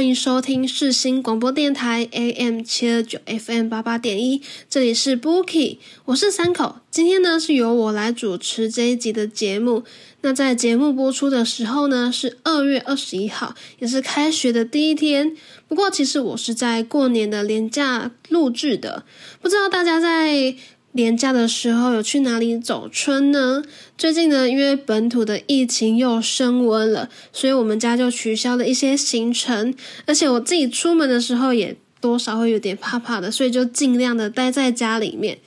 欢迎收听世新广播电台 AM 七二九 FM 八八点一，这里是 Bookie，我是三口。今天呢是由我来主持这一集的节目。那在节目播出的时候呢是二月二十一号，也是开学的第一天。不过其实我是在过年的年假录制的，不知道大家在。年假的时候有去哪里走春呢？最近呢，因为本土的疫情又升温了，所以我们家就取消了一些行程。而且我自己出门的时候也多少会有点怕怕的，所以就尽量的待在家里面。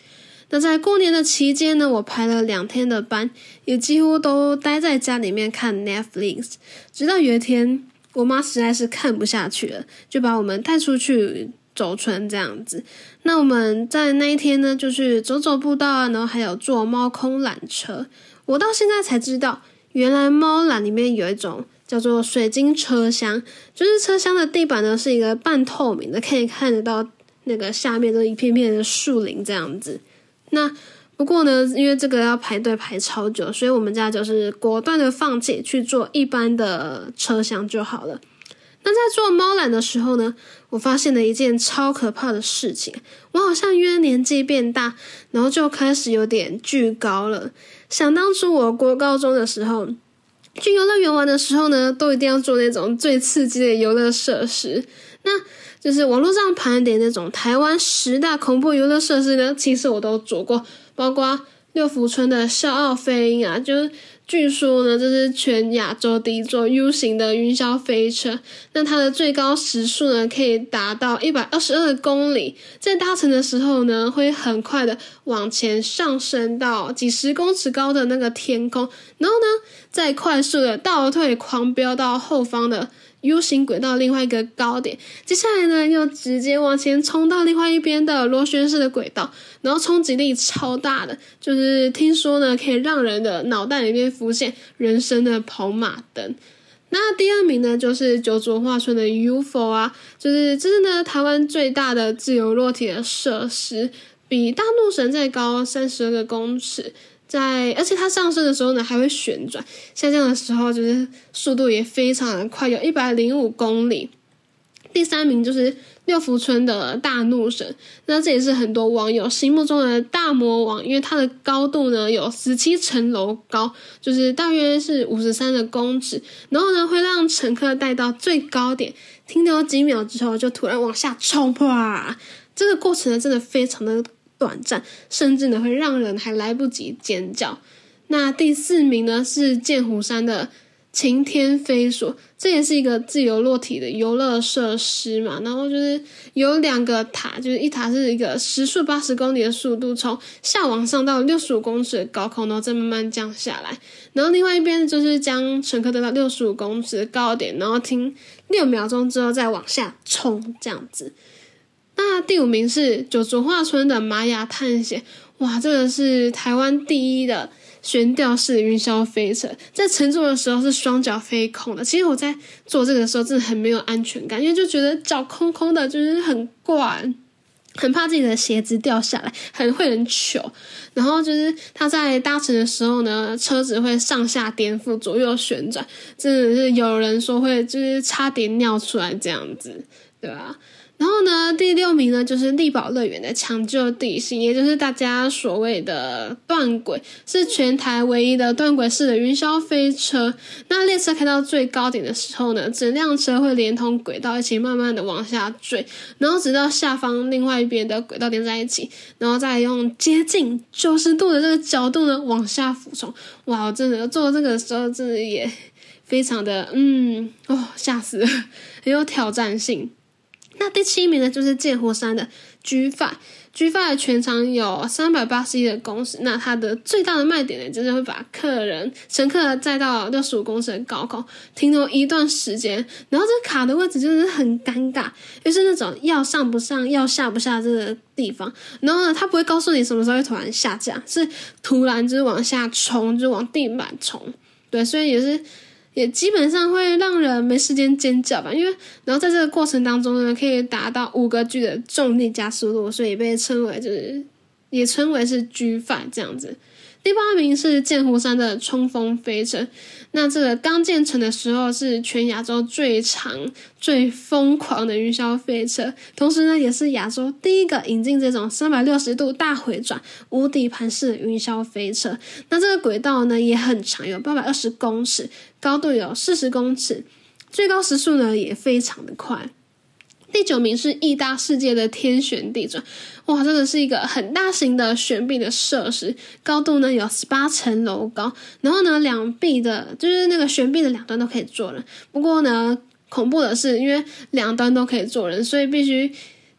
那在过年的期间呢，我排了两天的班，也几乎都待在家里面看 Netflix。直到有一天，我妈实在是看不下去了，就把我们带出去。走村这样子，那我们在那一天呢，就是走走步道啊，然后还有坐猫空缆车。我到现在才知道，原来猫缆里面有一种叫做水晶车厢，就是车厢的地板呢是一个半透明的，可以看得到那个下面都一片片的树林这样子。那不过呢，因为这个要排队排超久，所以我们家就是果断的放弃去坐一般的车厢就好了。那在做猫缆的时候呢，我发现了一件超可怕的事情。我好像因为年纪变大，然后就开始有点惧高了。想当初我国高中的时候，去游乐园玩的时候呢，都一定要做那种最刺激的游乐设施。那就是网络上盘点那种台湾十大恐怖游乐设施呢，其实我都做过，包括六福村的笑傲飞鹰啊，就是。据说呢，这是全亚洲第一座 U 型的云霄飞车。那它的最高时速呢，可以达到一百二十二公里。在搭乘的时候呢，会很快的往前上升到几十公尺高的那个天空，然后呢，再快速的倒退狂飙到后方的。U 型轨道另外一个高点，接下来呢又直接往前冲到另外一边的螺旋式的轨道，然后冲击力超大的，就是听说呢可以让人的脑袋里面浮现人生的跑马灯。那第二名呢就是九族化村的 UFO 啊，就是这是呢台湾最大的自由落体的设施，比大怒神再高三十二个公尺。在，而且它上升的时候呢，还会旋转；下降的时候，就是速度也非常的快，有一百零五公里。第三名就是六福村的大怒神，那这也是很多网友心目中的大魔王，因为它的高度呢有十七层楼高，就是大约是五十三的公尺，然后呢会让乘客带到最高点，停留几秒之后就突然往下冲，哇！这个过程呢真的非常的。短暂，甚至呢会让人还来不及尖叫。那第四名呢是剑湖山的晴天飞索，这也是一个自由落体的游乐设施嘛。然后就是有两个塔，就是一塔是一个时速八十公里的速度，从下往上到六十五公尺的高空，然后再慢慢降下来。然后另外一边就是将乘客带到六十五公尺的高点，然后停六秒钟之后再往下冲，这样子。那第五名是九族化村的玛雅探险，哇，这个是台湾第一的悬吊式云霄飞车，在乘坐的时候是双脚飞空的。其实我在坐这个的时候真的很没有安全感，因为就觉得脚空空的，就是很怪，很怕自己的鞋子掉下来，很会很糗。然后就是他在搭乘的时候呢，车子会上下颠覆、左右旋转，真的是有人说会就是差点尿出来这样子，对吧？然后呢，第六名呢就是力宝乐园的抢救地形，也就是大家所谓的断轨，是全台唯一的断轨式的云霄飞车。那列车开到最高点的时候呢，整辆车会连同轨道一起慢慢的往下坠，然后直到下方另外一边的轨道连在一起，然后再用接近九十度的这个角度呢往下俯冲。哇，真的做这个时候真的也非常的嗯哦吓死了，很有挑战性。那第七名呢，就是剑湖山的 G Five，G Five 全长有三百八十一的公尺。那它的最大的卖点呢，就是会把客人、乘客载到六十五公尺的高空停留一段时间。然后这卡的位置就是很尴尬，就是那种要上不上、要下不下这个地方。然后呢，它不会告诉你什么时候会突然下降，是突然就是往下冲，就往地板冲。对，所以也是。也基本上会让人没时间尖叫吧，因为然后在这个过程当中呢，可以达到五个 G 的重力加速度，所以被称为就是也称为是 G 范这样子。第八名是剑湖山的冲锋飞车。那这个刚建成的时候是全亚洲最长、最疯狂的云霄飞车，同时呢，也是亚洲第一个引进这种三百六十度大回转、无底盘式云霄飞车。那这个轨道呢也很长，有八百二十公尺，高度有四十公尺，最高时速呢也非常的快。第九名是意大世界的天旋地转，哇，这个是一个很大型的悬臂的设施，高度呢有十八层楼高，然后呢两臂的，就是那个悬臂的两端都可以坐人。不过呢，恐怖的是，因为两端都可以坐人，所以必须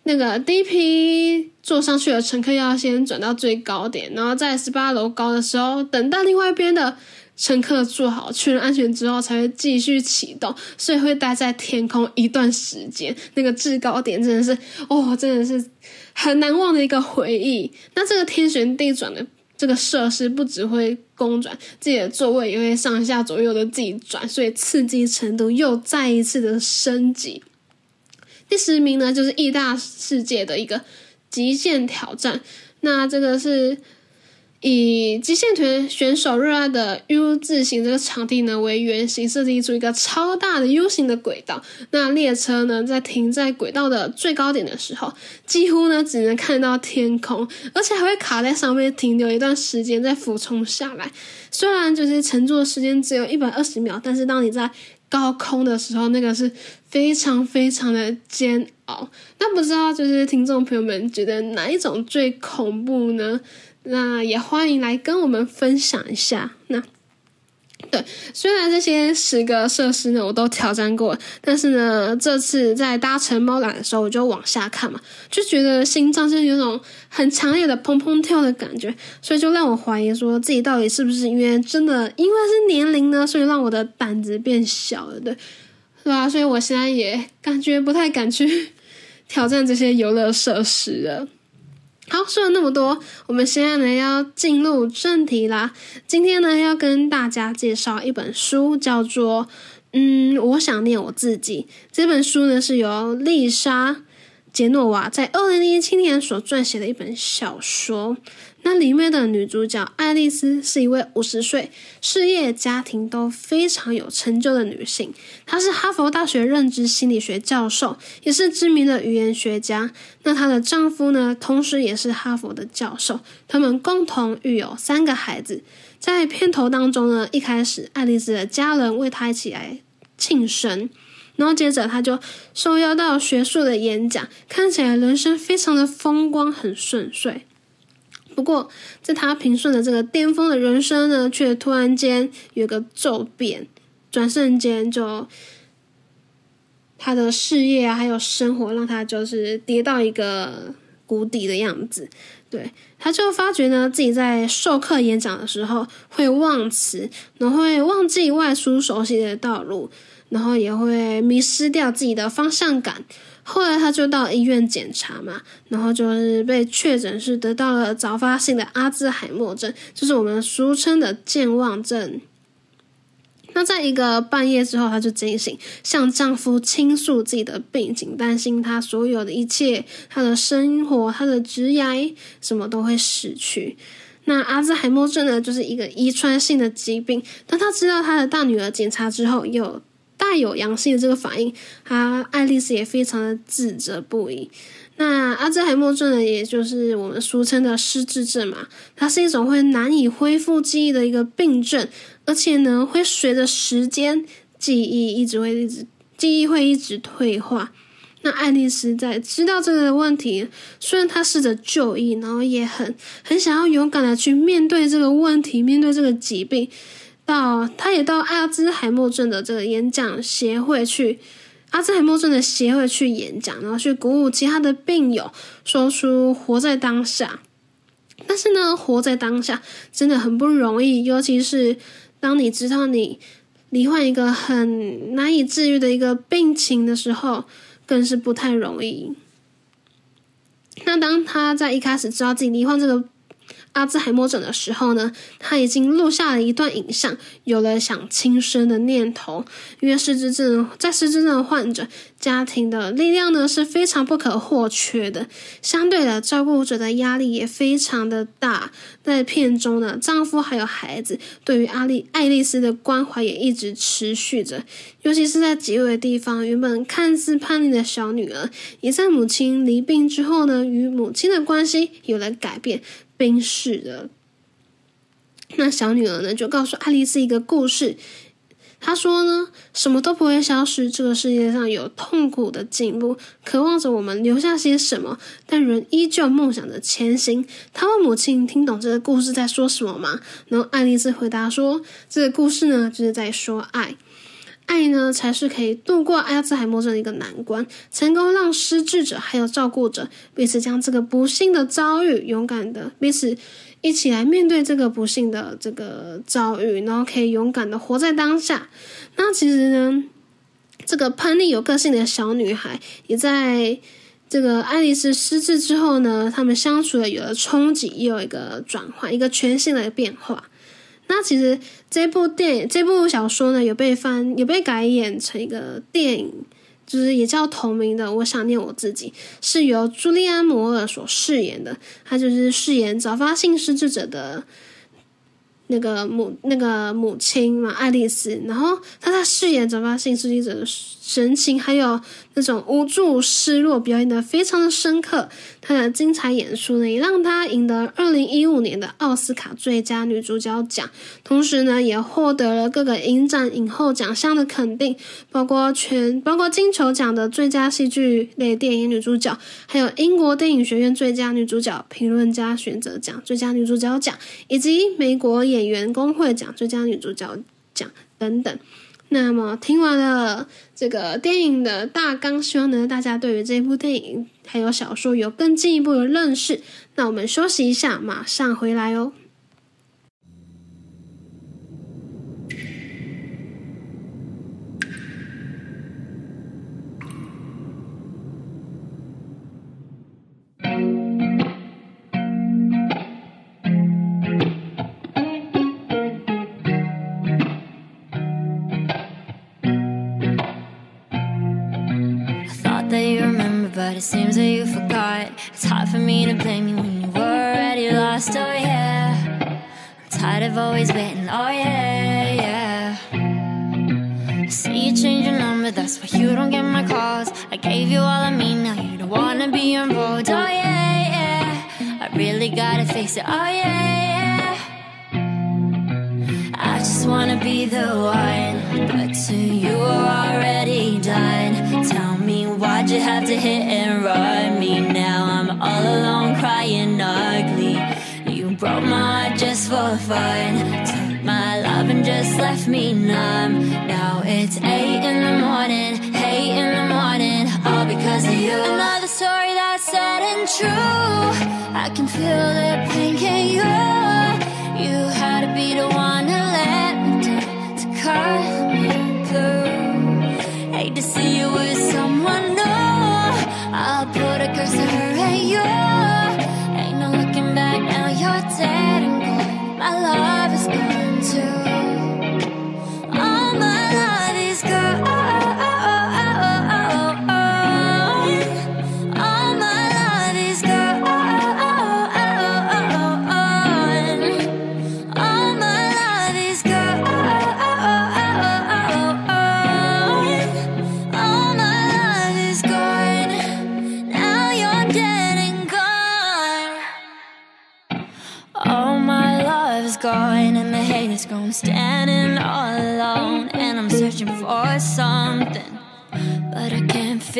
那个第一批坐上去的乘客要先转到最高点，然后在十八楼高的时候，等到另外一边的。乘客做好确认安全之后，才会继续启动，所以会待在天空一段时间。那个制高点真的是，哦，真的是很难忘的一个回忆。那这个天旋地转的这个设施，不只会公转，自己的座位也会上下左右的自己转，所以刺激程度又再一次的升级。第十名呢，就是亿大世界的一个极限挑战。那这个是。以极限团选手热爱的 U 字形这个场地呢为原型，设计出一个超大的 U 型的轨道。那列车呢在停在轨道的最高点的时候，几乎呢只能看到天空，而且还会卡在上面停留一段时间再俯冲下来。虽然就是乘坐时间只有一百二十秒，但是当你在高空的时候，那个是非常非常的煎熬。那不知道就是听众朋友们觉得哪一种最恐怖呢？那也欢迎来跟我们分享一下。那对，虽然这些十个设施呢我都挑战过，但是呢，这次在搭乘猫缆的时候，我就往下看嘛，就觉得心脏就有种很强烈的砰砰跳的感觉，所以就让我怀疑说自己到底是不是因为真的因为是年龄呢，所以让我的胆子变小了，对，是吧？所以我现在也感觉不太敢去 挑战这些游乐设施了。好，说了那么多，我们现在呢要进入正题啦。今天呢要跟大家介绍一本书，叫做《嗯，我想念我自己》。这本书呢是由丽莎。杰诺瓦在二零零七年所撰写的一本小说，那里面的女主角爱丽丝是一位五十岁、事业、家庭都非常有成就的女性。她是哈佛大学认知心理学教授，也是知名的语言学家。那她的丈夫呢，同时也是哈佛的教授。他们共同育有三个孩子。在片头当中呢，一开始爱丽丝的家人为她一起来庆生。然后接着他就受邀到学术的演讲，看起来人生非常的风光，很顺遂。不过，在他平顺的这个巅峰的人生呢，却突然间有个骤变，转瞬间就他的事业啊，还有生活，让他就是跌到一个谷底的样子。对，他就发觉呢，自己在授课演讲的时候会忘词，然后会忘记外出熟悉的道路。然后也会迷失掉自己的方向感。后来他就到医院检查嘛，然后就是被确诊是得到了早发性的阿兹海默症，就是我们俗称的健忘症。那在一个半夜之后，她就惊醒，向丈夫倾诉自己的病情，担心他所有的一切，他的生活，他的职业，什么都会失去。那阿兹海默症呢，就是一个遗传性的疾病。当她知道她的大女儿检查之后，又带有阳性的这个反应，她爱丽丝也非常的自责不已。那阿兹海默症呢，也就是我们俗称的失智症嘛，它是一种会难以恢复记忆的一个病症，而且呢，会随着时间记忆一直会一直记忆会一直退化。那爱丽丝在知道这个问题，虽然她试着就医，然后也很很想要勇敢的去面对这个问题，面对这个疾病。到，他也到阿兹海默症的这个演讲协会去，阿兹海默症的协会去演讲，然后去鼓舞其他的病友，说出活在当下。但是呢，活在当下真的很不容易，尤其是当你知道你罹患一个很难以治愈的一个病情的时候，更是不太容易。那当他在一开始知道自己罹患这个阿兹海默症的时候呢，他已经录下了一段影像，有了想轻生的念头。因为失智症在失智症患者家庭的力量呢是非常不可或缺的，相对的照顾者的压力也非常的大。在片中呢，丈夫还有孩子对于阿丽爱丽丝的关怀也一直持续着，尤其是在几位地方，原本看似叛逆的小女儿，也在母亲离病之后呢，与母亲的关系有了改变。冰室的那小女儿呢，就告诉爱丽丝一个故事。她说呢，什么都不会消失，这个世界上有痛苦的进步，渴望着我们留下些什么，但人依旧梦想着前行。她问母亲：“听懂这个故事在说什么吗？”然后爱丽丝回答说：“这个故事呢，就是在说爱。”爱呢，才是可以度过阿兹海默症的一个难关，成功让失智者还有照顾者彼此将这个不幸的遭遇勇敢的彼此一起来面对这个不幸的这个遭遇，然后可以勇敢的活在当下。那其实呢，这个叛逆有个性的小女孩，也在这个爱丽丝失智之后呢，他们相处的有了冲击，也有一个转换，一个全新的变化。那其实这部电影、这部小说呢，有被翻、有被改演成一个电影，就是也叫同名的。我想念我自己，是由朱利安·摩尔所饰演的，他就是饰演早发性失智者的。那个母那个母亲嘛，爱丽丝，然后她在饰演早发性失智者的神情，还有那种无助、失落，表演的非常的深刻。她的精彩演出呢，也让她赢得二零一五年的奥斯卡最佳女主角奖，同时呢，也获得了各个影展影后奖项的肯定，包括全包括金球奖的最佳戏剧类电影女主角，还有英国电影学院最佳女主角评论家选择奖最佳女主角奖，以及美国。演员工会奖最佳女主角奖等等。那么听完了这个电影的大纲，希望呢大家对于这部电影还有小说有更进一步的认识。那我们休息一下，马上回来哦。Seems that you forgot. It's hard for me to blame you when you were already lost. Oh yeah, I'm tired of always waiting. Oh yeah, yeah. I see you change your number, that's why you don't get my calls. I gave you all I mean, now you don't wanna be involved. Oh yeah, yeah. I really gotta face it. Oh yeah, yeah. I just wanna be the one, but to you are already done. Why'd you have to hit and run me? Now I'm all alone crying ugly. You broke my heart just for fun. Took my love and just left me numb. Now it's 8 in the morning, 8 in the morning, all because of you. Another story that's sad and true. I can feel the pain, can you? You had to be the one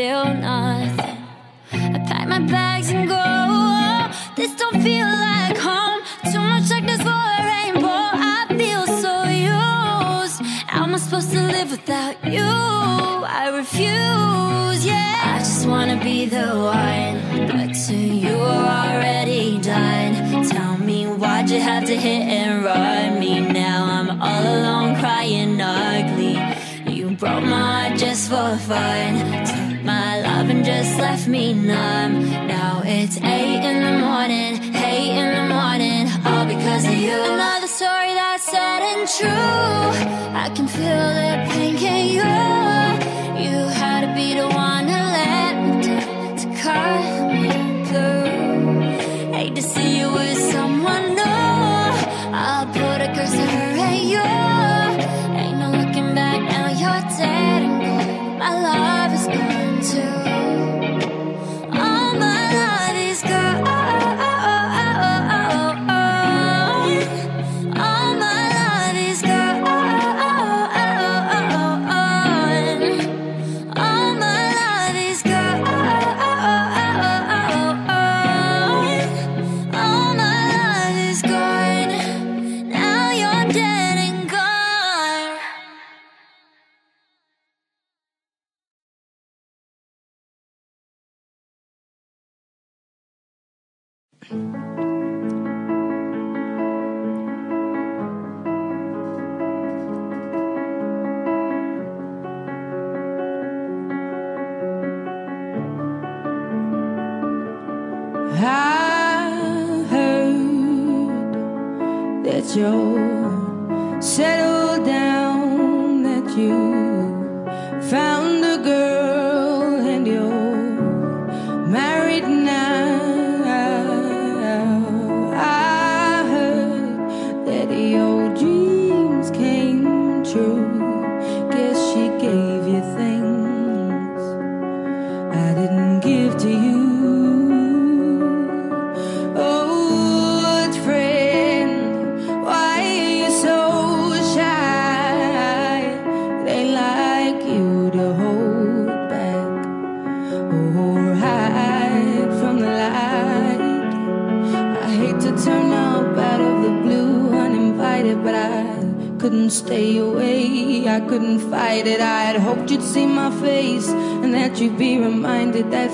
feel nothing. I pack my bags and go. This don't feel like home. Too much darkness for a rainbow. I feel so used. How am I supposed to live without you? I refuse. Yeah, I just wanna be the one, but to you are already done. Tell me why'd you have to hit and run me now? I'm all alone crying ugly. You broke my heart just for fun and just left me numb. Now it's eight in the morning, eight in the morning, all because of you. Another story that's sad and true. I can feel the pain, in you? did that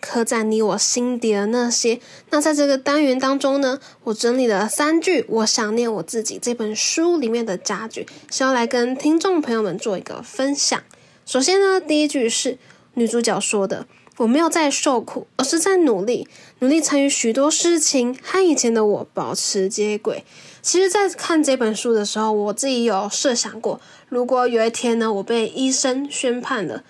刻在你我心底的那些。那在这个单元当中呢，我整理了三句《我想念我自己》这本书里面的佳句，想要来跟听众朋友们做一个分享。首先呢，第一句是女主角说的：“我没有在受苦，而是在努力，努力参与许多事情，和以前的我保持接轨。”其实，在看这本书的时候，我自己有设想过，如果有一天呢，我被医生宣判了。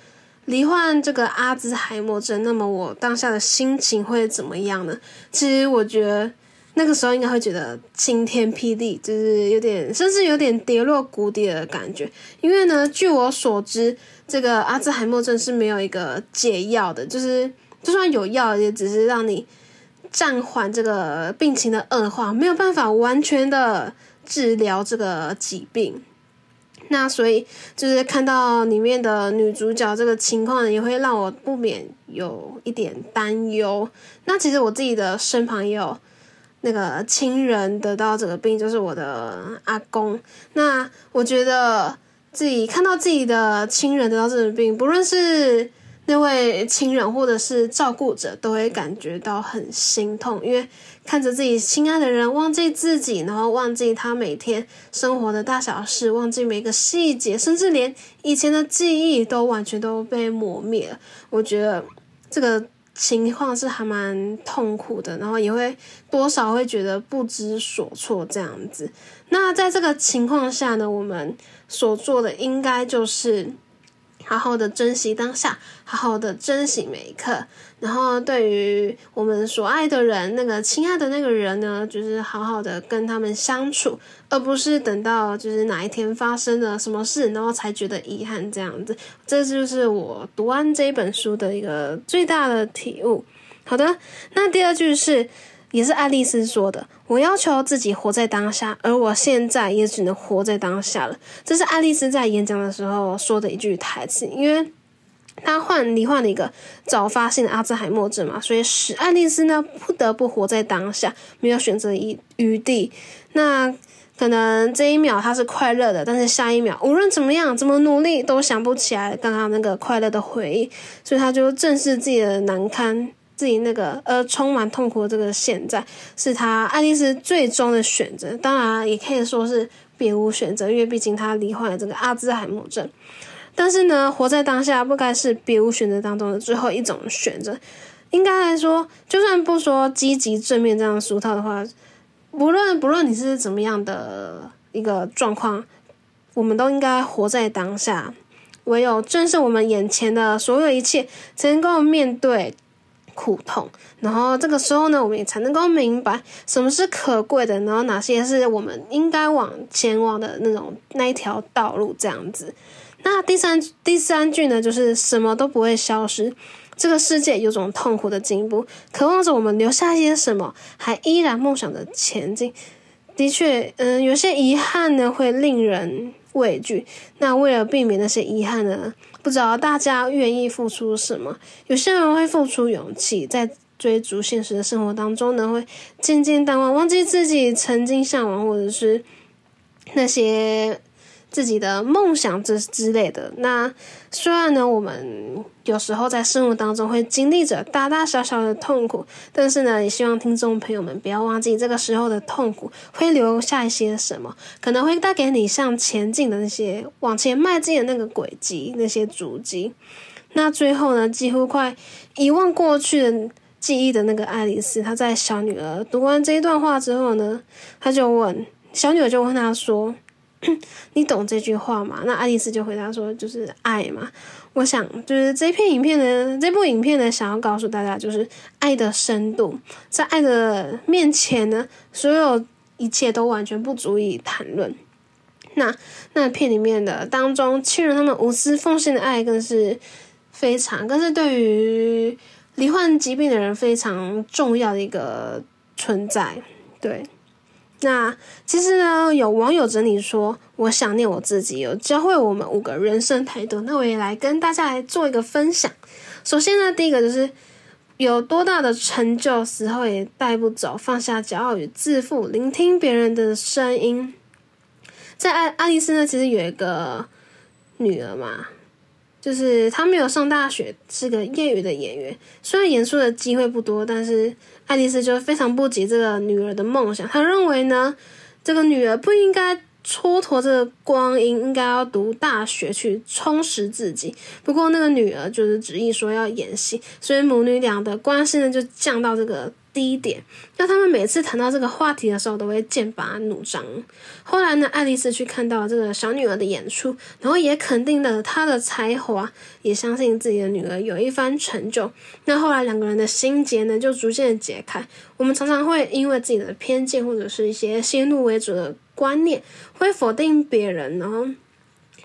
罹患这个阿兹海默症，那么我当下的心情会怎么样呢？其实我觉得那个时候应该会觉得晴天霹雳，就是有点甚至有点跌落谷底的感觉。因为呢，据我所知，这个阿兹海默症是没有一个解药的，就是就算有药，也只是让你暂缓这个病情的恶化，没有办法完全的治疗这个疾病。那所以就是看到里面的女主角这个情况，也会让我不免有一点担忧。那其实我自己的身旁也有那个亲人得到这个病，就是我的阿公。那我觉得自己看到自己的亲人得到这种病，不论是那位亲人或者是照顾者，都会感觉到很心痛，因为。看着自己心爱的人忘记自己，然后忘记他每天生活的大小事，忘记每个细节，甚至连以前的记忆都完全都被磨灭了。我觉得这个情况是还蛮痛苦的，然后也会多少会觉得不知所措这样子。那在这个情况下呢，我们所做的应该就是。好好的珍惜当下，好好的珍惜每一刻。然后，对于我们所爱的人，那个亲爱的那个人呢，就是好好的跟他们相处，而不是等到就是哪一天发生了什么事，然后才觉得遗憾这样子。这就是我读完这本书的一个最大的体悟。好的，那第二句是。也是爱丽丝说的：“我要求自己活在当下，而我现在也只能活在当下了。”这是爱丽丝在演讲的时候说的一句台词，因为他患罹患了一个早发性的阿兹海默症嘛，所以使爱丽丝呢不得不活在当下，没有选择余余地。那可能这一秒她是快乐的，但是下一秒无论怎么样怎么努力都想不起来刚刚那个快乐的回忆，所以她就正视自己的难堪。自己那个呃充满痛苦的这个现在，是他爱丽丝最终的选择。当然，也可以说是别无选择，因为毕竟他罹患了这个阿兹海默症。但是呢，活在当下不该是别无选择当中的最后一种选择。应该来说，就算不说积极正面这样俗套的话，不论不论你是怎么样的一个状况，我们都应该活在当下。唯有正视我们眼前的所有一切，才能够面对。苦痛，然后这个时候呢，我们也才能够明白什么是可贵的，然后哪些是我们应该往前往的那种那一条道路这样子。那第三第三句呢，就是什么都不会消失，这个世界有种痛苦的进步，渴望着我们留下一些什么，还依然梦想着前进。的确，嗯，有些遗憾呢会令人畏惧。那为了避免那些遗憾呢？不知道大家愿意付出什么？有些人会付出勇气，在追逐现实的生活当中呢，会渐渐淡忘，忘记自己曾经向往，或者是那些。自己的梦想之之类的。那虽然呢，我们有时候在生活当中会经历着大大小小的痛苦，但是呢，也希望听众朋友们不要忘记，这个时候的痛苦会留下一些什么，可能会带给你向前进的那些往前迈进的那个轨迹、那些足迹。那最后呢，几乎快遗忘过去的记忆的那个爱丽丝，她在小女儿读完这一段话之后呢，她就问小女儿，就问她说。你懂这句话吗？那爱丽丝就回答说：“就是爱嘛。”我想，就是这片影片的这部影片呢，想要告诉大家，就是爱的深度，在爱的面前呢，所有一切都完全不足以谈论。那那片里面的当中，亲人他们无私奉献的爱，更是非常，更是对于罹患疾病的人非常重要的一个存在。对。那其实呢，有网友整理说，我想念我自己，有教会我们五个人生态度。那我也来跟大家来做一个分享。首先呢，第一个就是有多大的成就，死后也带不走，放下骄傲与自负，聆听别人的声音。在爱爱丽丝呢，其实有一个女儿嘛，就是她没有上大学，是个业余的演员。虽然演出的机会不多，但是爱丽丝就非常不解这个女儿的梦想。她认为呢，这个女儿不应该。蹉跎这个光阴，应该要读大学去充实自己。不过那个女儿就是执意说要演戏，所以母女俩的关系呢就降到这个。低点，那他们每次谈到这个话题的时候，都会剑拔弩张。后来呢，爱丽丝去看到这个小女儿的演出，然后也肯定了她的才华，也相信自己的女儿有一番成就。那后来两个人的心结呢，就逐渐解开。我们常常会因为自己的偏见或者是一些先入为主的观念，会否定别人，然后。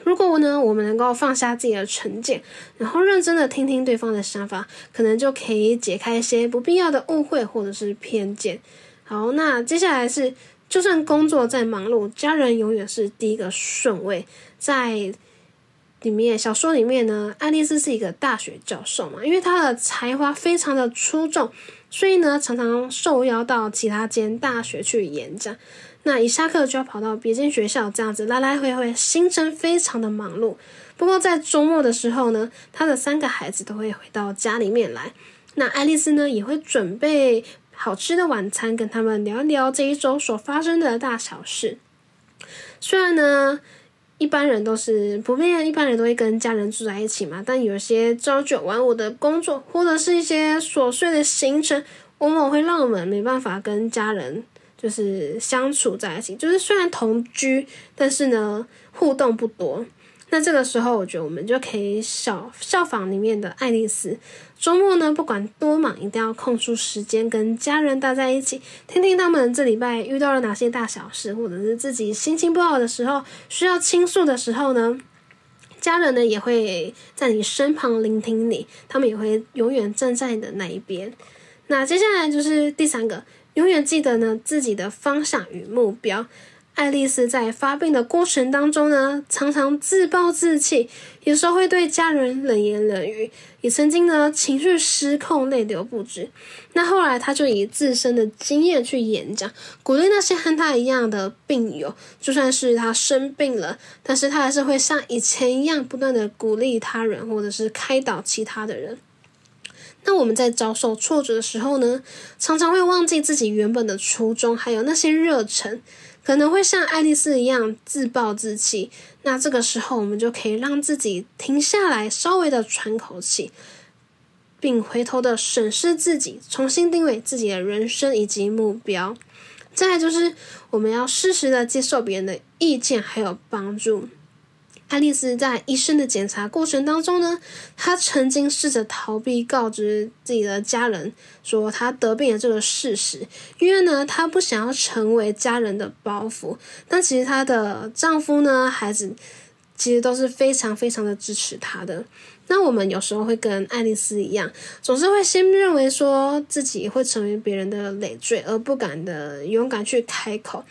如果呢，我们能够放下自己的成见，然后认真的听听对方的想法，可能就可以解开一些不必要的误会或者是偏见。好，那接下来是，就算工作再忙碌，家人永远是第一个顺位。在里面小说里面呢，爱丽丝是一个大学教授嘛，因为她的才华非常的出众，所以呢，常常受邀到其他间大学去演讲。那一下课就要跑到别间学校，这样子来来回回，行程非常的忙碌。不过在周末的时候呢，他的三个孩子都会回到家里面来。那爱丽丝呢，也会准备好吃的晚餐，跟他们聊一聊这一周所发生的大小事。虽然呢，一般人都是普遍，一般人都会跟家人住在一起嘛，但有些朝九晚五的工作，或者是一些琐碎的行程，往往会让我们没办法跟家人。就是相处在一起，就是虽然同居，但是呢互动不多。那这个时候，我觉得我们就可以效效仿里面的爱丽丝，周末呢不管多忙，一定要空出时间跟家人待在一起，听听他们这礼拜遇到了哪些大小事，或者是自己心情不好的时候需要倾诉的时候呢，家人呢也会在你身旁聆听你，他们也会永远站在你的那一边。那接下来就是第三个。永远记得呢自己的方向与目标。爱丽丝在发病的过程当中呢，常常自暴自弃，有时候会对家人冷言冷语，也曾经呢情绪失控，泪流不止。那后来，他就以自身的经验去演讲，鼓励那些和他一样的病友。就算是他生病了，但是他还是会像以前一样，不断的鼓励他人，或者是开导其他的人。那我们在遭受挫折的时候呢，常常会忘记自己原本的初衷，还有那些热忱，可能会像爱丽丝一样自暴自弃。那这个时候，我们就可以让自己停下来，稍微的喘口气，并回头的审视自己，重新定位自己的人生以及目标。再就是，我们要适时的接受别人的意见，还有帮助。爱丽丝在医生的检查过程当中呢，她曾经试着逃避告知自己的家人说她得病的这个事实，因为呢，她不想要成为家人的包袱。但其实她的丈夫呢，孩子其实都是非常非常的支持她的。那我们有时候会跟爱丽丝一样，总是会先认为说自己会成为别人的累赘，而不敢的勇敢去开口。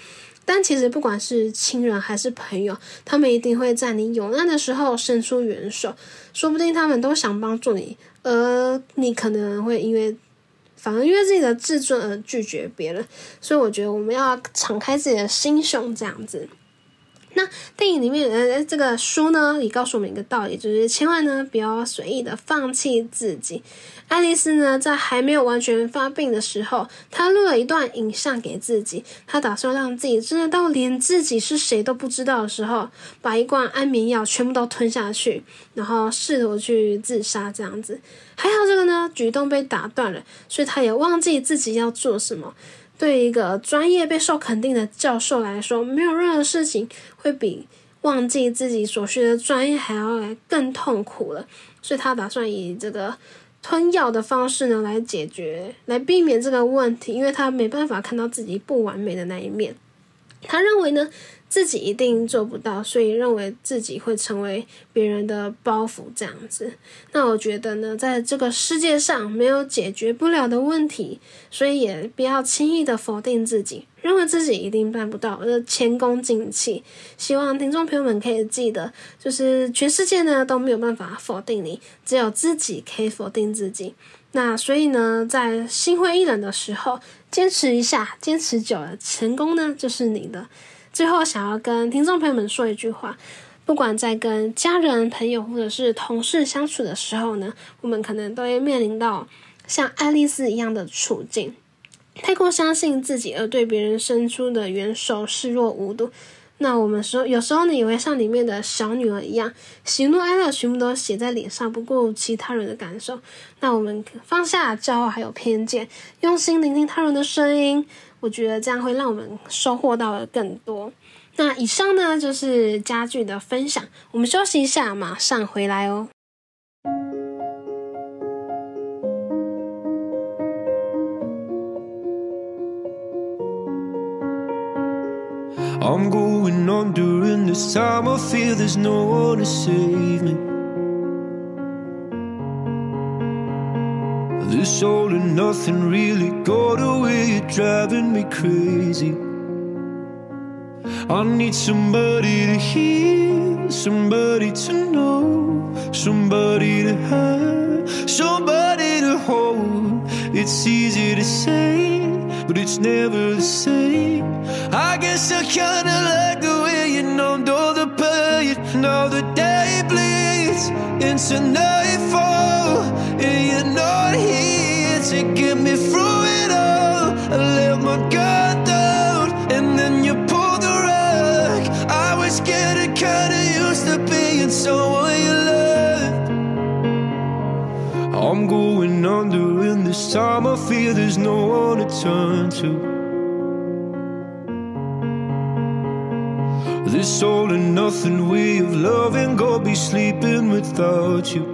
但其实，不管是亲人还是朋友，他们一定会在你有难的时候伸出援手，说不定他们都想帮助你，而你可能会因为反而因为自己的自尊而拒绝别人。所以，我觉得我们要敞开自己的心胸，这样子。那电影里面，呃，这个书呢，也告诉我们一个道理，就是千万呢不要随意的放弃自己。爱丽丝呢，在还没有完全发病的时候，她录了一段影像给自己，她打算让自己真的到连自己是谁都不知道的时候，把一罐安眠药全部都吞下去，然后试图去自杀这样子。还好这个呢举动被打断了，所以她也忘记自己要做什么。对一个专业备受肯定的教授来说，没有任何事情会比忘记自己所学的专业还要来更痛苦了。所以他打算以这个吞药的方式呢来解决，来避免这个问题，因为他没办法看到自己不完美的那一面。他认为呢。自己一定做不到，所以认为自己会成为别人的包袱这样子。那我觉得呢，在这个世界上没有解决不了的问题，所以也不要轻易的否定自己，认为自己一定办不到，而前功尽弃。希望听众朋友们可以记得，就是全世界呢都没有办法否定你，只有自己可以否定自己。那所以呢，在心灰意冷的时候，坚持一下，坚持久了，成功呢就是你的。最后，想要跟听众朋友们说一句话：，不管在跟家人、朋友或者是同事相处的时候呢，我们可能都会面临到像爱丽丝一样的处境，太过相信自己而对别人伸出的援手视若无睹。那我们说，有时候呢，也会像里面的小女儿一样，喜怒哀乐全部都写在脸上，不顾其他人的感受。那我们放下骄傲还有偏见，用心聆听他人的声音，我觉得这样会让我们收获到的更多。那以上呢，就是家具的分享。我们休息一下，马上回来哦。I'm going on during this time. I feel there's no one to save me. This all and nothing really got away, driving me crazy. I need somebody to hear, somebody to know, somebody to have, somebody to hold. It's easy to say, but it's never the same. I guess I kinda like the way you numbed all the pain. Now the day bleeds into nightfall, to get me through it all. I let my guard down, and then you pulled the rug. I was getting kinda used to being someone you loved. I'm going under, and this time I feel there's no one to turn to. This all and nothing way of loving, go be sleeping without you.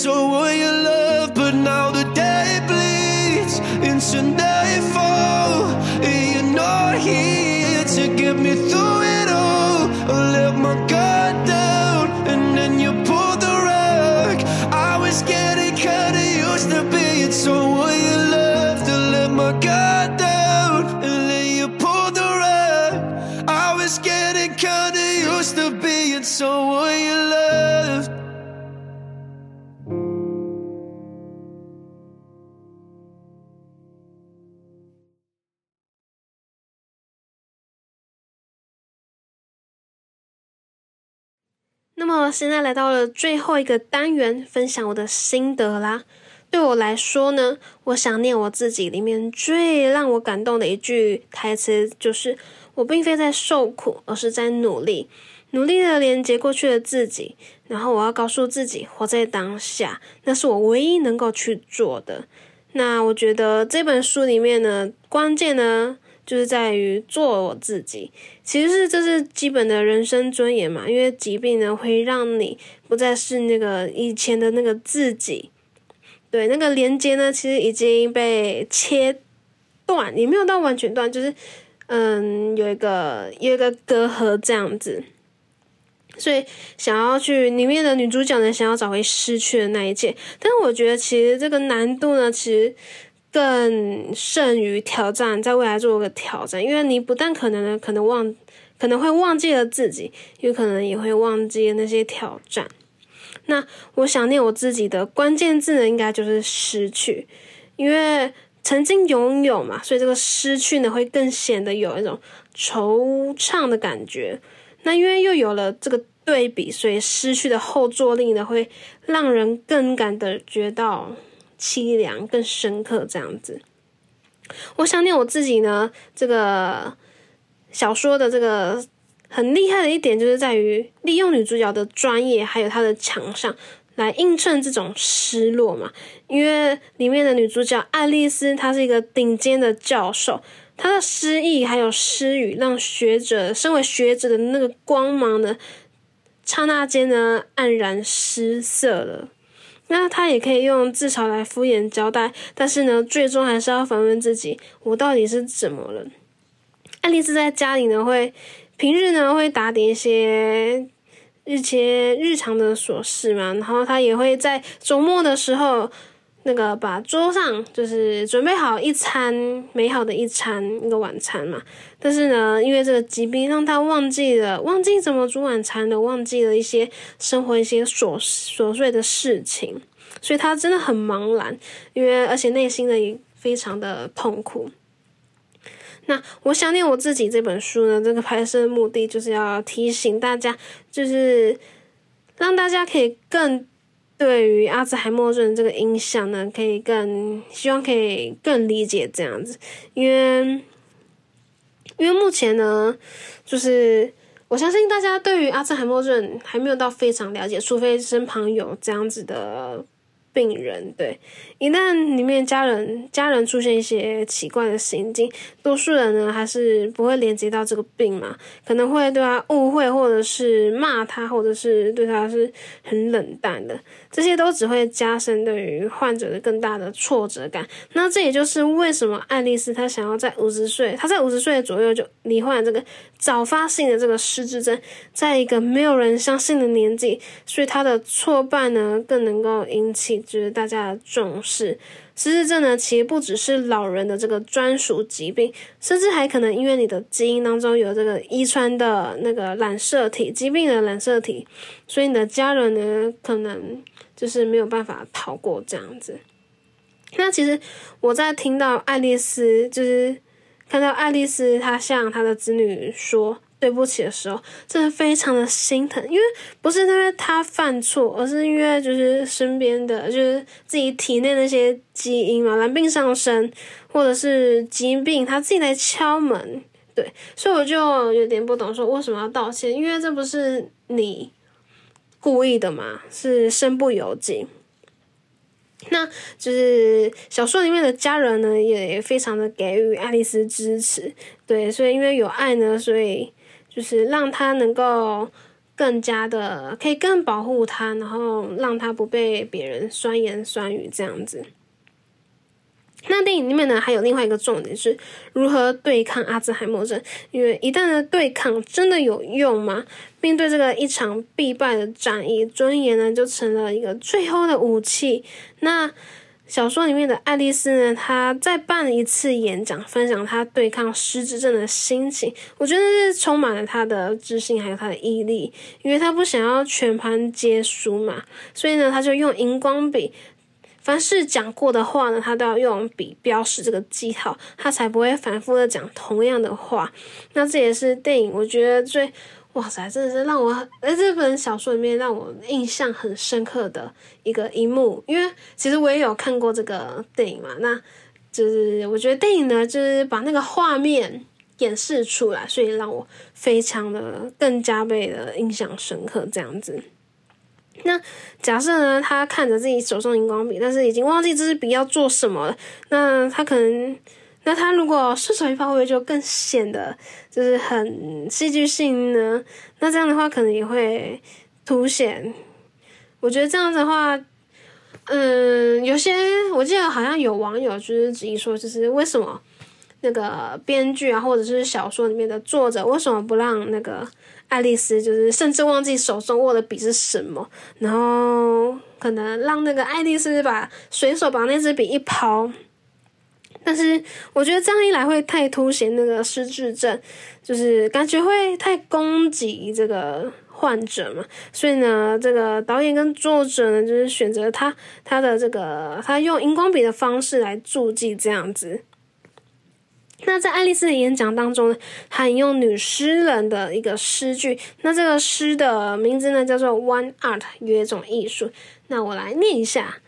so will you 现在来到了最后一个单元，分享我的心得啦。对我来说呢，我想念我自己里面最让我感动的一句台词，就是我并非在受苦，而是在努力，努力的连接过去的自己。然后我要告诉自己，活在当下，那是我唯一能够去做的。那我觉得这本书里面呢，关键呢。就是在于做我自己，其实是这是基本的人生尊严嘛。因为疾病呢，会让你不再是那个以前的那个自己，对那个连接呢，其实已经被切断，也没有到完全断，就是嗯，有一个有一个隔阂这样子。所以想要去里面的女主角呢，想要找回失去的那一切。但是我觉得其实这个难度呢，其实更胜于挑战，在未来做个挑战，因为你不但可能呢，可能忘，可能会忘记了自己，有可能也会忘记那些挑战。那我想念我自己的关键字呢，应该就是失去，因为曾经拥有嘛，所以这个失去呢，会更显得有一种惆怅的感觉。那因为又有了这个对比，所以失去的后坐力呢，会让人更感的觉到凄凉，更深刻这样子。我想念我自己呢，这个小说的这个很厉害的一点，就是在于利用女主角的专业，还有她的强项，来映衬这种失落嘛。因为里面的女主角爱丽丝，她是一个顶尖的教授。她的诗意还有诗语，让学者身为学者的那个光芒呢，刹那间呢黯然失色了。那他也可以用自嘲来敷衍交代，但是呢，最终还是要反问自己：我到底是怎么了？爱丽丝在家里呢，会平日呢会打点一些一些日常的琐事嘛，然后她也会在周末的时候。那个把桌上就是准备好一餐美好的一餐一个晚餐嘛，但是呢，因为这个疾病让他忘记了忘记怎么煮晚餐了，忘记了一些生活一些琐琐碎的事情，所以他真的很茫然，因为而且内心呢也非常的痛苦。那我想念我自己这本书呢，这个拍摄目的就是要提醒大家，就是让大家可以更。对于阿兹海默症这个影响呢，可以更希望可以更理解这样子，因为因为目前呢，就是我相信大家对于阿兹海默症还没有到非常了解，除非身旁有这样子的。病人对，一旦里面家人家人出现一些奇怪的行径，多数人呢还是不会连接到这个病嘛，可能会对他误会，或者是骂他，或者是对他是很冷淡的，这些都只会加深对于患者的更大的挫折感。那这也就是为什么爱丽丝她想要在五十岁，她在五十岁左右就罹患这个早发性的这个失智症，在一个没有人相信的年纪，所以她的挫败呢更能够引起。就是大家重视，失智症呢，其实不只是老人的这个专属疾病，甚至还可能因为你的基因当中有这个遗传的那个染色体疾病的染色体，所以你的家人呢，可能就是没有办法逃过这样子。那其实我在听到爱丽丝，就是看到爱丽丝她向她的子女说。对不起的时候，真的非常的心疼，因为不是因为他犯错，而是因为就是身边的，就是自己体内那些基因嘛，蓝病上升，或者是疾病，他自己来敲门，对，所以我就有点不懂，说为什么要道歉？因为这不是你故意的嘛，是身不由己。那就是小说里面的家人呢，也非常的给予爱丽丝支持，对，所以因为有爱呢，所以。就是让他能够更加的可以更保护他，然后让他不被别人酸言酸语这样子。那电影里面呢，还有另外一个重点是如何对抗阿兹海默症，因为一旦的对抗真的有用吗？面对这个一场必败的战役，尊严呢就成了一个最后的武器。那。小说里面的爱丽丝呢，她再办一次演讲，分享她对抗失智症的心情。我觉得是充满了她的自信，还有她的毅力，因为她不想要全盘皆输嘛，所以呢，她就用荧光笔，凡是讲过的话呢，她都要用笔标识这个记号，她才不会反复的讲同样的话。那这也是电影我觉得最。哇塞，真的是让我在这本小说里面让我印象很深刻的一个一幕，因为其实我也有看过这个电影嘛，那就是我觉得电影呢，就是把那个画面演示出来，所以让我非常的更加倍的印象深刻这样子。那假设呢，他看着自己手中荧光笔，但是已经忘记这支笔要做什么了，那他可能。那他如果顺手一发挥，就更显得就是很戏剧性呢。那这样的话，可能也会凸显。我觉得这样子的话，嗯，有些我记得好像有网友就是质疑说，就是为什么那个编剧啊，或者是小说里面的作者，为什么不让那个爱丽丝，就是甚至忘记手中握的笔是什么，然后可能让那个爱丽丝把随手把那支笔一抛？但是我觉得这样一来会太凸显那个失智症，就是感觉会太攻击这个患者嘛。所以呢，这个导演跟作者呢，就是选择他他的这个他用荧光笔的方式来注记这样子。那在爱丽丝的演讲当中呢，他引用女诗人的一个诗句，那这个诗的名字呢叫做 “One Art”，有一种艺术。那我来念一下。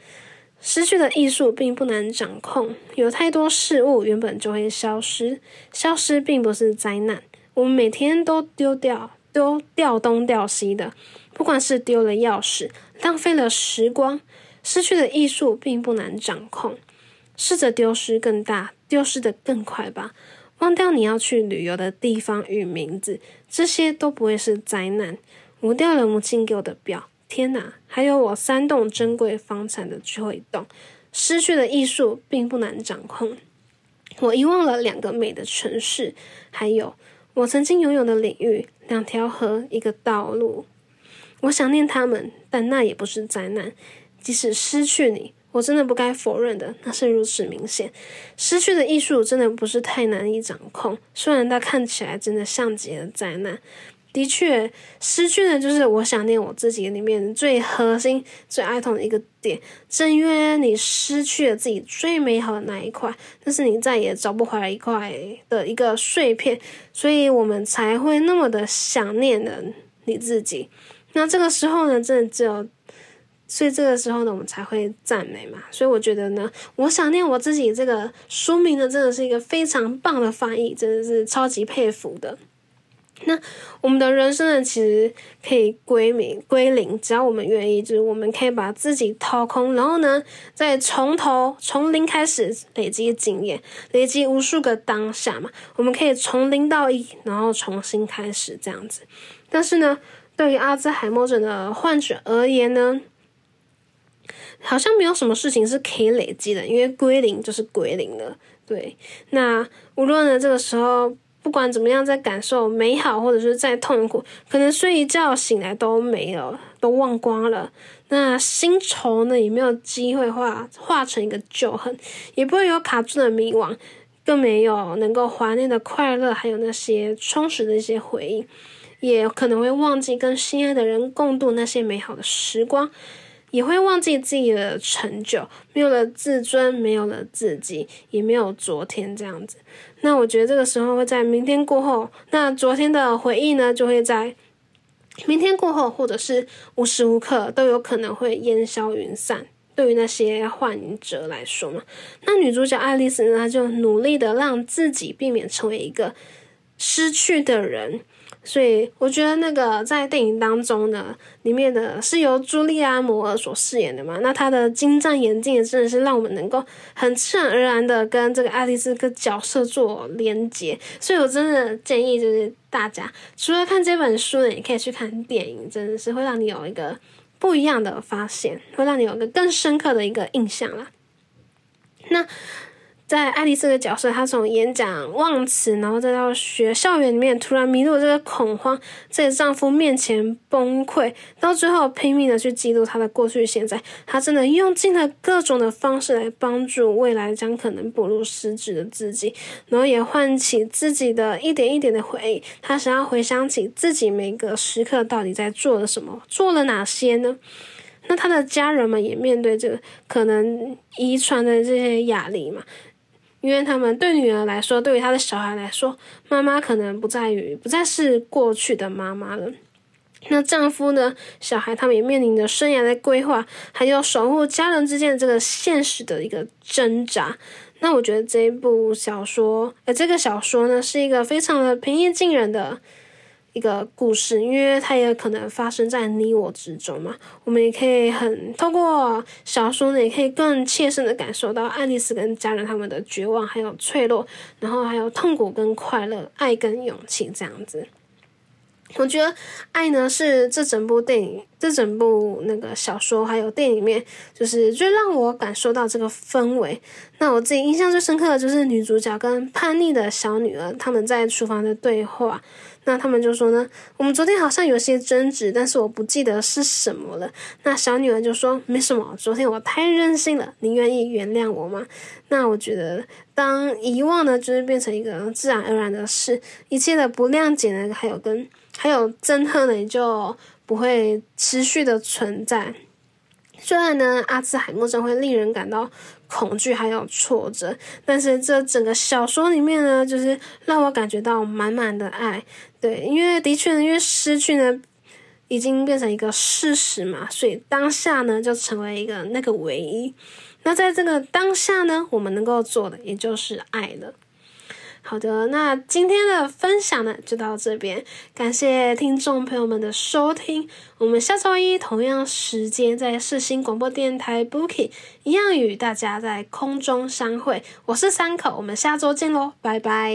失去的艺术并不难掌控，有太多事物原本就会消失，消失并不是灾难。我们每天都丢掉，都掉东掉西的，不管是丢了钥匙，浪费了时光。失去的艺术并不难掌控，试着丢失更大，丢失的更快吧。忘掉你要去旅游的地方与名字，这些都不会是灾难。我掉了母亲给我的表。天哪！还有我三栋珍贵房产的最后一栋，失去的艺术并不难掌控。我遗忘了两个美的城市，还有我曾经拥有的领域，两条河，一个道路。我想念他们，但那也不是灾难。即使失去你，我真的不该否认的，那是如此明显。失去的艺术真的不是太难以掌控，虽然它看起来真的像极了灾难。的确，失去的就是我想念我自己里面最核心、最爱痛的一个点。正因为你失去了自己最美好的那一块，但是你再也找不回来一块的一个碎片，所以我们才会那么的想念的你自己。那这个时候呢，真的只有，所以这个时候呢，我们才会赞美嘛。所以我觉得呢，我想念我自己这个书名呢，真的是一个非常棒的翻译，真的是超级佩服的。那我们的人生呢，其实可以归名归零，只要我们愿意，就是我们可以把自己掏空，然后呢，再从头从零开始累积经验，累积无数个当下嘛。我们可以从零到一，然后重新开始这样子。但是呢，对于阿兹海默症的患者而言呢，好像没有什么事情是可以累积的，因为归零就是归零了。对，那无论呢，这个时候。不管怎么样，在感受美好，或者是再痛苦，可能睡一觉醒来都没有，都忘光了。那新愁呢，也没有机会化化成一个旧恨，也不会有卡住的迷惘，更没有能够怀念的快乐，还有那些充实的一些回忆，也可能会忘记跟心爱的人共度那些美好的时光。也会忘记自己的成就，没有了自尊，没有了自己，也没有昨天这样子。那我觉得这个时候会在明天过后，那昨天的回忆呢，就会在明天过后，或者是无时无刻都有可能会烟消云散。对于那些患者来说嘛，那女主角爱丽丝呢，她就努力的让自己避免成为一个失去的人。所以我觉得那个在电影当中呢，里面的是由茱莉亚·摩尔所饰演的嘛，那她的精湛演技也真的是让我们能够很自然而然的跟这个爱丽丝个角色做连接。所以我真的建议就是大家除了看这本书呢，也可以去看电影，真的是会让你有一个不一样的发现，会让你有个更深刻的一个印象啦。那。在爱丽丝的角色，她从演讲忘词，然后再到学校园里面突然迷路，这个恐慌，在丈夫面前崩溃，到最后拼命的去记录她的过去、现在，她真的用尽了各种的方式来帮助未来将可能步入失智的自己，然后也唤起自己的一点一点的回忆。她想要回想起自己每个时刻到底在做了什么，做了哪些呢？那她的家人们也面对这个可能遗传的这些压力嘛？因为他们对女儿来说，对于他的小孩来说，妈妈可能不在于不再是过去的妈妈了。那丈夫呢？小孩他们也面临着生涯的规划，还有守护家人之间的这个现实的一个挣扎。那我觉得这一部小说，呃，这个小说呢，是一个非常的平易近人的。一个故事，因为它也可能发生在你我之中嘛。我们也可以很透过小说呢，也可以更切身的感受到爱丽丝跟家人他们的绝望，还有脆弱，然后还有痛苦跟快乐，爱跟勇气这样子。我觉得爱呢是这整部电影、这整部那个小说还有电影里面，就是最让我感受到这个氛围。那我自己印象最深刻的就是女主角跟叛逆的小女儿他们在厨房的对话。那他们就说呢，我们昨天好像有些争执，但是我不记得是什么了。那小女儿就说没什么，昨天我太任性了，你愿意原谅我吗？那我觉得，当遗忘呢，就是变成一个自然而然的事，一切的不谅解呢，还有跟还有憎恨呢，也就不会持续的存在。虽然呢，阿兹海默症会令人感到恐惧还有挫折，但是这整个小说里面呢，就是让我感觉到满满的爱。对，因为的确呢，因为失去呢，已经变成一个事实嘛，所以当下呢，就成为一个那个唯一。那在这个当下呢，我们能够做的，也就是爱了。好的，那今天的分享呢就到这边，感谢听众朋友们的收听。我们下周一同样时间在世新广播电台 Booking 一样与大家在空中相会。我是三口，我们下周见喽，拜拜。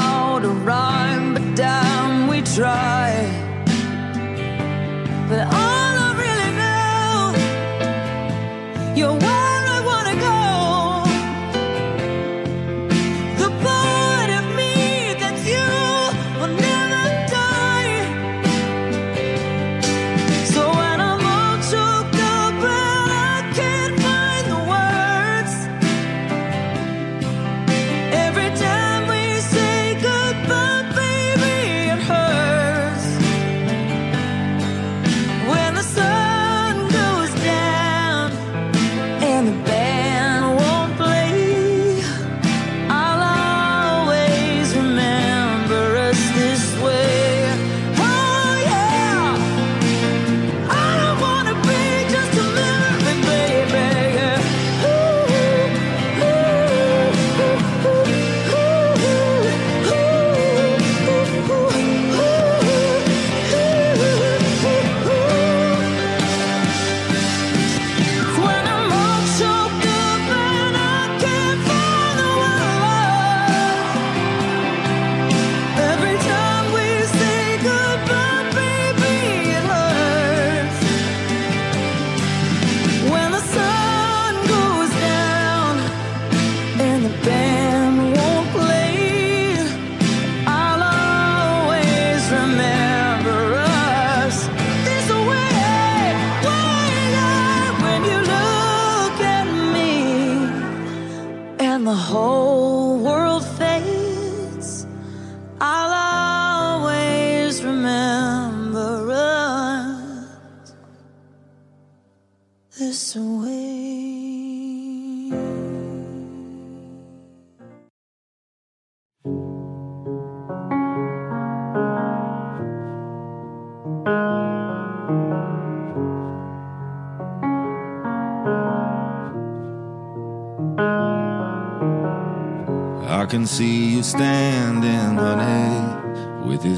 and the whole world fades.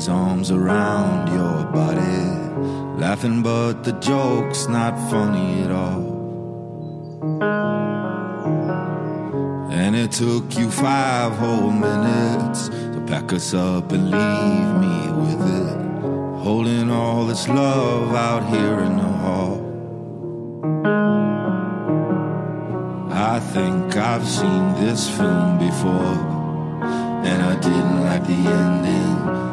His arms around your body, laughing, but the joke's not funny at all. And it took you five whole minutes to pack us up and leave me with it, holding all this love out here in the hall. I think I've seen this film before. And I didn't like the ending.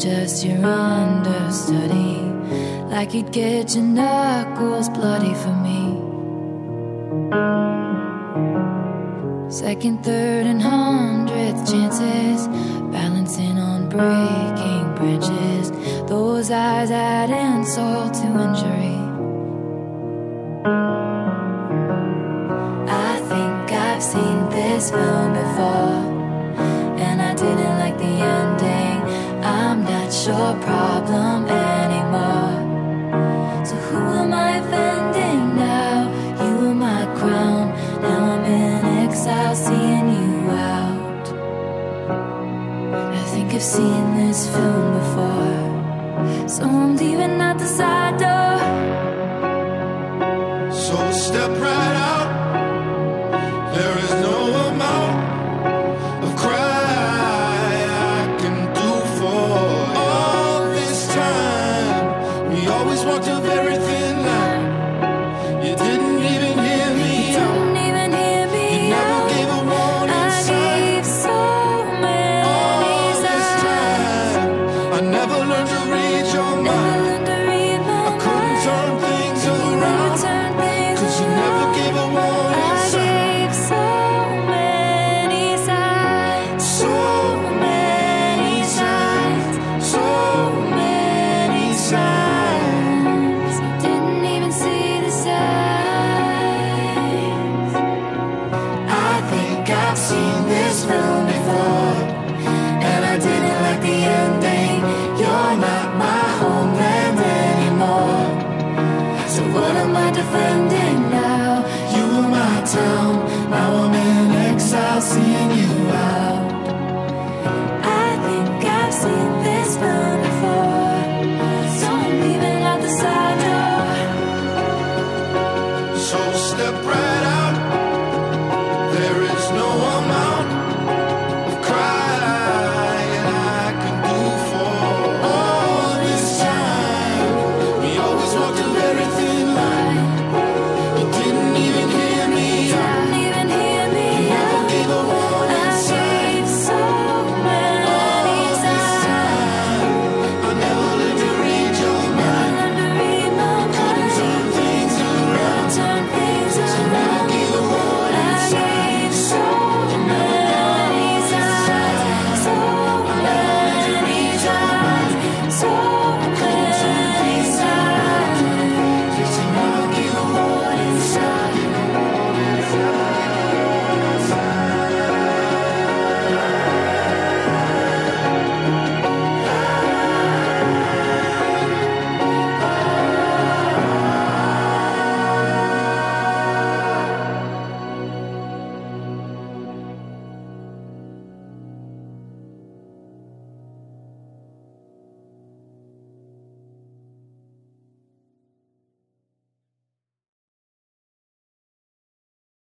Just your understudy, like you'd get your knuckles bloody for me. Second, third, and hundredth chances, balancing on breaking branches. Those eyes add insult to injury. I think I've seen this film before, problem anymore. So who am I offending now? You were my crown. Now I'm in exile, seeing you out. I think I've seen this film before. So I'm leaving out the side door.